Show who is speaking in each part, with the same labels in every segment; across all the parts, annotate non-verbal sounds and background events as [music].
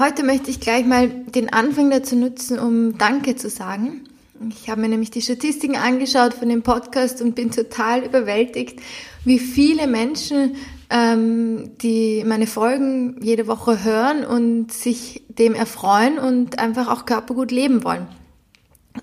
Speaker 1: Heute möchte ich gleich mal den Anfang dazu nutzen, um Danke zu sagen. Ich habe mir nämlich die Statistiken angeschaut von dem Podcast und bin total überwältigt, wie viele Menschen ähm, die meine Folgen jede Woche hören und sich dem erfreuen und einfach auch körpergut leben wollen.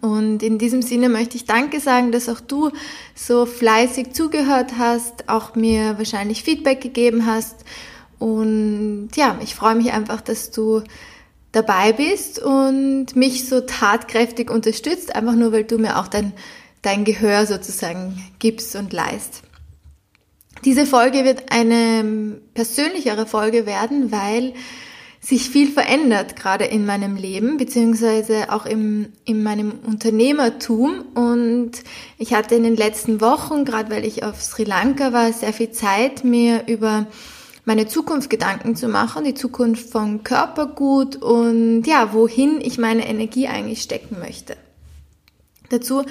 Speaker 1: Und in diesem Sinne möchte ich Danke sagen, dass auch du so fleißig zugehört hast, auch mir wahrscheinlich Feedback gegeben hast und ja, ich freue mich einfach, dass du dabei bist und mich so tatkräftig unterstützt, einfach nur weil du mir auch dein, dein Gehör sozusagen gibst und leist. Diese Folge wird eine persönlichere Folge werden, weil sich viel verändert, gerade in meinem Leben, beziehungsweise auch im, in meinem Unternehmertum. Und ich hatte in den letzten Wochen, gerade weil ich auf Sri Lanka war, sehr viel Zeit, mir über meine Zukunft Gedanken zu machen, die Zukunft von Körpergut und ja, wohin ich meine Energie eigentlich stecken möchte. Dazu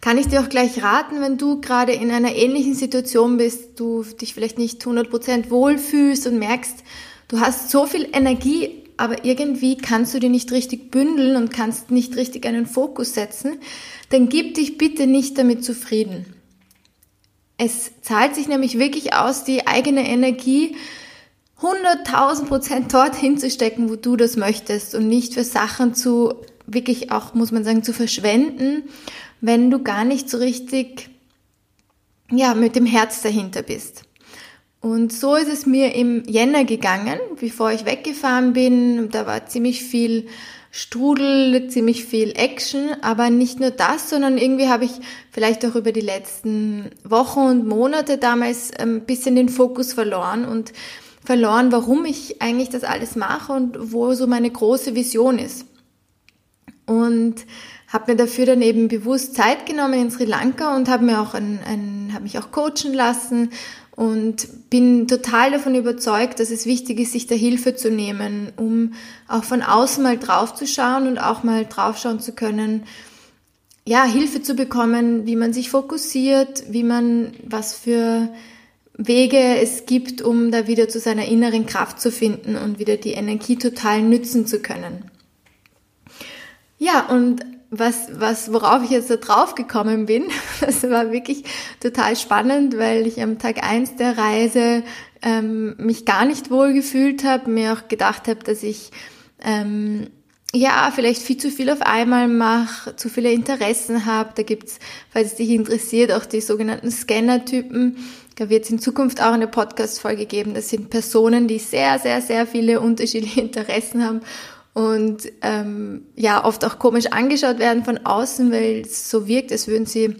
Speaker 1: kann ich dir auch gleich raten, wenn du gerade in einer ähnlichen Situation bist, du dich vielleicht nicht 100% wohlfühlst und merkst, du hast so viel Energie, aber irgendwie kannst du die nicht richtig bündeln und kannst nicht richtig einen Fokus setzen, dann gib dich bitte nicht damit zufrieden. Es zahlt sich nämlich wirklich aus, die eigene Energie 100.000 Prozent dorthin zu stecken, wo du das möchtest und nicht für Sachen zu, wirklich auch, muss man sagen, zu verschwenden, wenn du gar nicht so richtig, ja, mit dem Herz dahinter bist. Und so ist es mir im Jänner gegangen, bevor ich weggefahren bin. Da war ziemlich viel Strudel, ziemlich viel Action, aber nicht nur das, sondern irgendwie habe ich vielleicht auch über die letzten Wochen und Monate damals ein bisschen den Fokus verloren und verloren, warum ich eigentlich das alles mache und wo so meine große Vision ist. Und habe mir dafür dann eben bewusst Zeit genommen in Sri Lanka und habe mir auch ein, ein habe mich auch coachen lassen und bin total davon überzeugt, dass es wichtig ist, sich da Hilfe zu nehmen, um auch von außen mal draufzuschauen und auch mal draufschauen zu können, ja, Hilfe zu bekommen, wie man sich fokussiert, wie man was für Wege es gibt, um da wieder zu seiner inneren Kraft zu finden und wieder die Energie total nützen zu können. Ja, und was, was, worauf ich jetzt da drauf gekommen bin, [laughs] das war wirklich total spannend, weil ich am Tag eins der Reise ähm, mich gar nicht wohl gefühlt habe, mir auch gedacht habe, dass ich ähm, ja vielleicht viel zu viel auf einmal mache, zu viele Interessen habe. Da gibt's, falls es dich interessiert, auch die sogenannten Scanner-Typen. Da wird es in Zukunft auch eine Podcast-Folge geben. Das sind Personen, die sehr, sehr, sehr viele [laughs] unterschiedliche Interessen haben und ähm, ja oft auch komisch angeschaut werden von außen, weil es so wirkt, als würden sie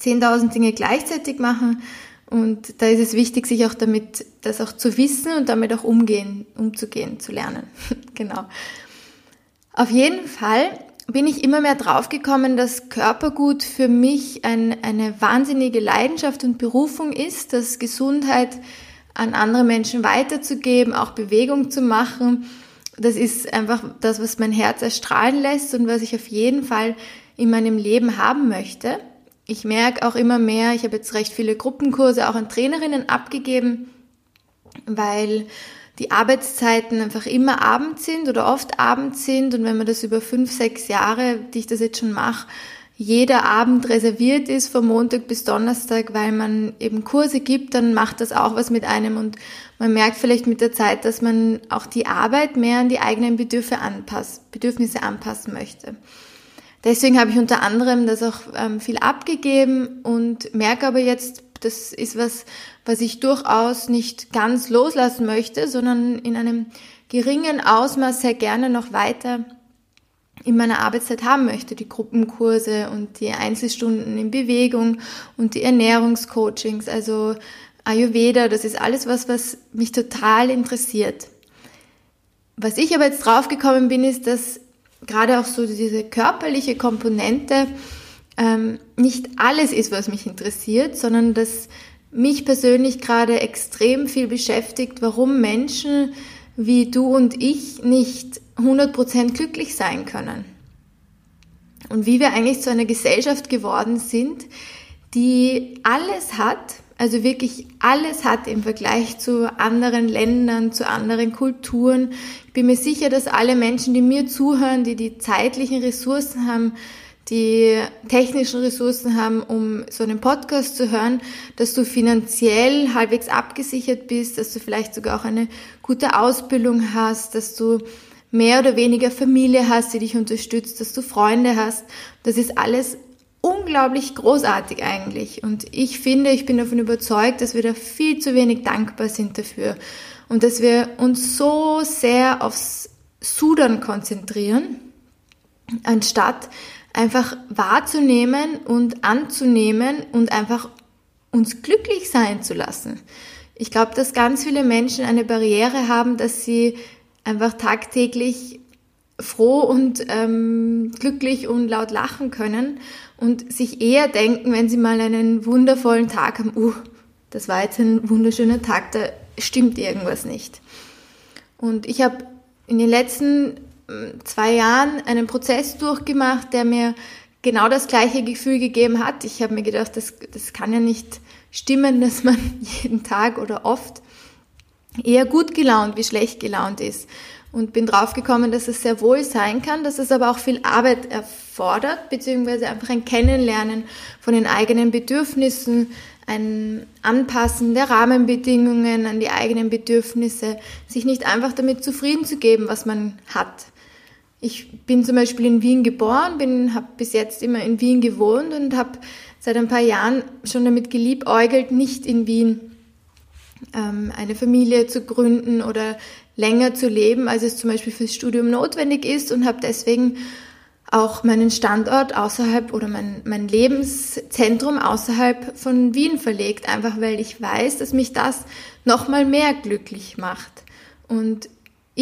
Speaker 1: 10.000 Dinge gleichzeitig machen. Und da ist es wichtig, sich auch damit, das auch zu wissen und damit auch umgehen, umzugehen, zu lernen. [laughs] genau. Auf jeden Fall bin ich immer mehr draufgekommen, dass Körpergut für mich ein, eine wahnsinnige Leidenschaft und Berufung ist, dass Gesundheit an andere Menschen weiterzugeben, auch Bewegung zu machen das ist einfach das, was mein Herz erstrahlen lässt und was ich auf jeden Fall in meinem Leben haben möchte. Ich merke auch immer mehr, ich habe jetzt recht viele Gruppenkurse auch an Trainerinnen abgegeben, weil die Arbeitszeiten einfach immer abends sind oder oft abends sind und wenn man das über fünf, sechs Jahre, die ich das jetzt schon mache, jeder Abend reserviert ist von Montag bis Donnerstag, weil man eben Kurse gibt, dann macht das auch was mit einem und man merkt vielleicht mit der Zeit, dass man auch die Arbeit mehr an die eigenen Bedürfe anpasst, Bedürfnisse anpassen möchte. Deswegen habe ich unter anderem das auch ähm, viel abgegeben und merke aber jetzt, das ist was, was ich durchaus nicht ganz loslassen möchte, sondern in einem geringen Ausmaß sehr gerne noch weiter in meiner Arbeitszeit haben möchte, die Gruppenkurse und die Einzelstunden in Bewegung und die Ernährungscoachings, also Ayurveda, das ist alles was, was mich total interessiert. Was ich aber jetzt draufgekommen bin, ist, dass gerade auch so diese körperliche Komponente ähm, nicht alles ist, was mich interessiert, sondern dass mich persönlich gerade extrem viel beschäftigt, warum Menschen wie du und ich nicht 100% glücklich sein können. Und wie wir eigentlich zu einer Gesellschaft geworden sind, die alles hat, also wirklich alles hat im Vergleich zu anderen Ländern, zu anderen Kulturen. Ich bin mir sicher, dass alle Menschen, die mir zuhören, die die zeitlichen Ressourcen haben, die technischen Ressourcen haben, um so einen Podcast zu hören, dass du finanziell halbwegs abgesichert bist, dass du vielleicht sogar auch eine gute Ausbildung hast, dass du mehr oder weniger Familie hast, die dich unterstützt, dass du Freunde hast. Das ist alles unglaublich großartig eigentlich. Und ich finde, ich bin davon überzeugt, dass wir da viel zu wenig dankbar sind dafür. Und dass wir uns so sehr aufs Sudern konzentrieren, anstatt einfach wahrzunehmen und anzunehmen und einfach uns glücklich sein zu lassen. Ich glaube, dass ganz viele Menschen eine Barriere haben, dass sie einfach tagtäglich froh und ähm, glücklich und laut lachen können und sich eher denken, wenn sie mal einen wundervollen Tag haben, uh, das war jetzt ein wunderschöner Tag, da stimmt irgendwas nicht. Und ich habe in den letzten zwei Jahren einen Prozess durchgemacht, der mir genau das gleiche Gefühl gegeben hat. Ich habe mir gedacht, das, das kann ja nicht stimmen, dass man [laughs] jeden Tag oder oft eher gut gelaunt wie schlecht gelaunt ist. Und bin draufgekommen, dass es sehr wohl sein kann, dass es aber auch viel Arbeit erfordert, beziehungsweise einfach ein Kennenlernen von den eigenen Bedürfnissen, ein Anpassen der Rahmenbedingungen an die eigenen Bedürfnisse, sich nicht einfach damit zufrieden zu geben, was man hat. Ich bin zum Beispiel in Wien geboren, bin, habe bis jetzt immer in Wien gewohnt und habe seit ein paar Jahren schon damit geliebäugelt, nicht in Wien ähm, eine Familie zu gründen oder länger zu leben, als es zum Beispiel fürs Studium notwendig ist und habe deswegen auch meinen Standort außerhalb oder mein, mein Lebenszentrum außerhalb von Wien verlegt, einfach weil ich weiß, dass mich das nochmal mehr glücklich macht. Und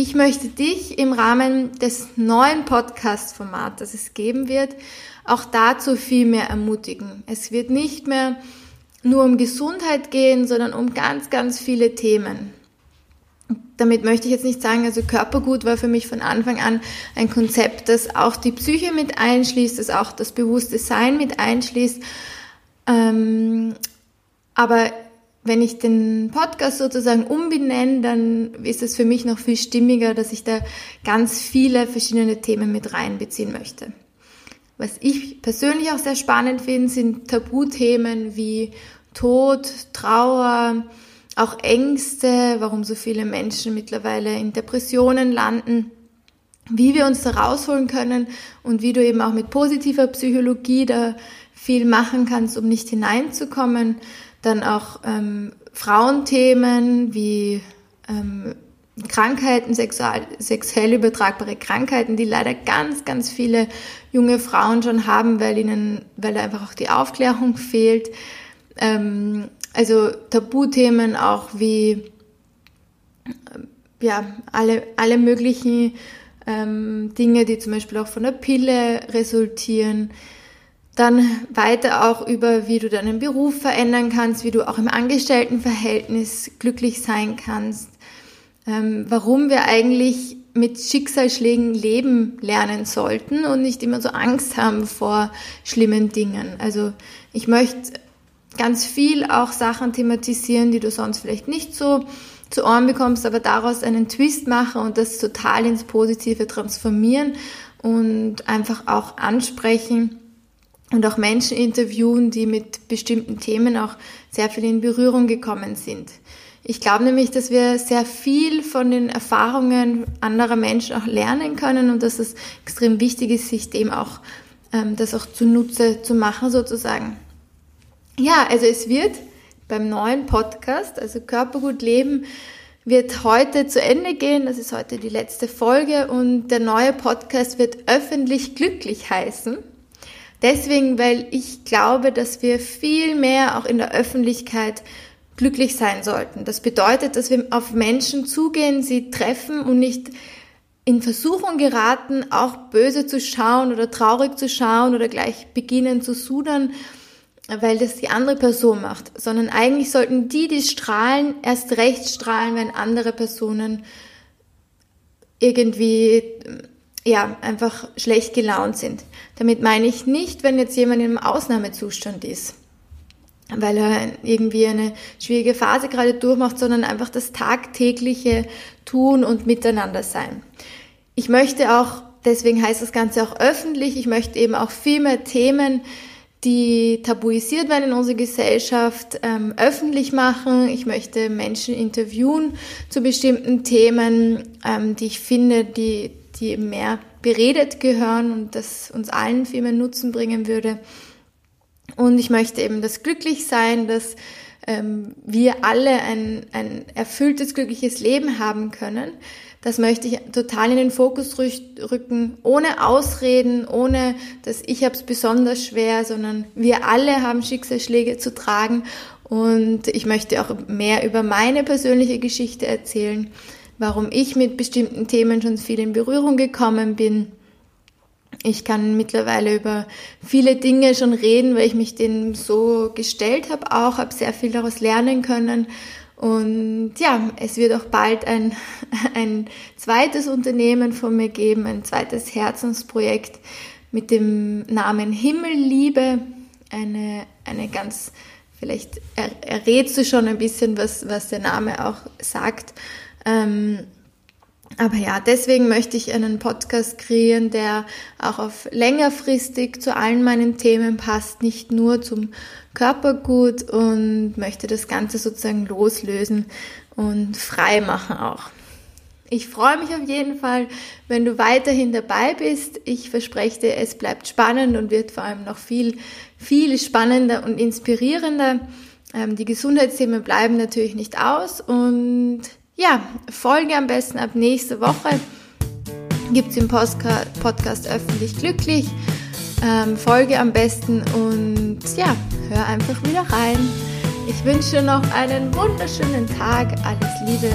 Speaker 1: ich möchte dich im Rahmen des neuen Podcast-Formats, das es geben wird, auch dazu viel mehr ermutigen. Es wird nicht mehr nur um Gesundheit gehen, sondern um ganz, ganz viele Themen. Damit möchte ich jetzt nicht sagen, also Körpergut war für mich von Anfang an ein Konzept, das auch die Psyche mit einschließt, das auch das bewusste Sein mit einschließt. Ähm, aber wenn ich den Podcast sozusagen umbenenne, dann ist es für mich noch viel stimmiger, dass ich da ganz viele verschiedene Themen mit reinbeziehen möchte. Was ich persönlich auch sehr spannend finde, sind Tabuthemen wie Tod, Trauer, auch Ängste, warum so viele Menschen mittlerweile in Depressionen landen, wie wir uns da rausholen können und wie du eben auch mit positiver Psychologie da viel machen kannst, um nicht hineinzukommen. Dann auch ähm, Frauenthemen wie ähm, Krankheiten, sexual, sexuell übertragbare Krankheiten, die leider ganz, ganz viele junge Frauen schon haben, weil ihnen, weil einfach auch die Aufklärung fehlt. Ähm, also Tabuthemen auch wie ja, alle, alle möglichen ähm, Dinge, die zum Beispiel auch von der Pille resultieren. Dann weiter auch über, wie du deinen Beruf verändern kannst, wie du auch im Angestelltenverhältnis glücklich sein kannst. Ähm, warum wir eigentlich mit Schicksalsschlägen leben lernen sollten und nicht immer so Angst haben vor schlimmen Dingen. Also ich möchte ganz viel auch Sachen thematisieren, die du sonst vielleicht nicht so zu Ohren bekommst, aber daraus einen Twist machen und das total ins Positive transformieren und einfach auch ansprechen und auch Menschen interviewen, die mit bestimmten Themen auch sehr viel in Berührung gekommen sind. Ich glaube nämlich, dass wir sehr viel von den Erfahrungen anderer Menschen auch lernen können und dass es extrem wichtig ist, sich dem auch ähm, das auch zunutze zu machen sozusagen. Ja, also es wird beim neuen Podcast, also Körpergut Leben, wird heute zu Ende gehen. Das ist heute die letzte Folge und der neue Podcast wird öffentlich glücklich heißen. Deswegen, weil ich glaube, dass wir viel mehr auch in der Öffentlichkeit glücklich sein sollten. Das bedeutet, dass wir auf Menschen zugehen, sie treffen und nicht in Versuchung geraten, auch böse zu schauen oder traurig zu schauen oder gleich beginnen zu sudern, weil das die andere Person macht, sondern eigentlich sollten die, die strahlen, erst recht strahlen, wenn andere Personen irgendwie ja, einfach schlecht gelaunt sind. Damit meine ich nicht, wenn jetzt jemand einem Ausnahmezustand ist, weil er irgendwie eine schwierige Phase gerade durchmacht, sondern einfach das tagtägliche Tun und Miteinander sein. Ich möchte auch, deswegen heißt das Ganze auch öffentlich, ich möchte eben auch viel mehr Themen, die tabuisiert werden in unserer Gesellschaft, ähm, öffentlich machen. Ich möchte Menschen interviewen zu bestimmten Themen, ähm, die ich finde, die, die mehr beredet gehören und das uns allen viel mehr Nutzen bringen würde. Und ich möchte eben das Glücklichsein, dass ähm, wir alle ein, ein erfülltes, glückliches Leben haben können. Das möchte ich total in den Fokus rücken, ohne Ausreden, ohne dass ich habe es besonders schwer, sondern wir alle haben Schicksalsschläge zu tragen und ich möchte auch mehr über meine persönliche Geschichte erzählen, warum ich mit bestimmten Themen schon viel in Berührung gekommen bin. Ich kann mittlerweile über viele Dinge schon reden, weil ich mich denen so gestellt habe, auch habe sehr viel daraus lernen können und ja, es wird auch bald ein, [laughs] ein zweites Unternehmen von mir geben, ein zweites Herzensprojekt mit dem Namen Himmelliebe. Eine, eine ganz, vielleicht errätst du schon ein bisschen, was, was der Name auch sagt. Ähm, aber ja, deswegen möchte ich einen Podcast kreieren, der auch auf längerfristig zu allen meinen Themen passt, nicht nur zum Körpergut und möchte das Ganze sozusagen loslösen und frei machen auch. Ich freue mich auf jeden Fall, wenn du weiterhin dabei bist. Ich verspreche dir, es bleibt spannend und wird vor allem noch viel, viel spannender und inspirierender. Ähm, die Gesundheitsthemen bleiben natürlich nicht aus und ja, folge am besten ab nächste Woche. Gibt es im Postka Podcast öffentlich glücklich. Ähm, folge am besten und ja, hör einfach wieder rein. Ich wünsche noch einen wunderschönen Tag. Alles Liebe,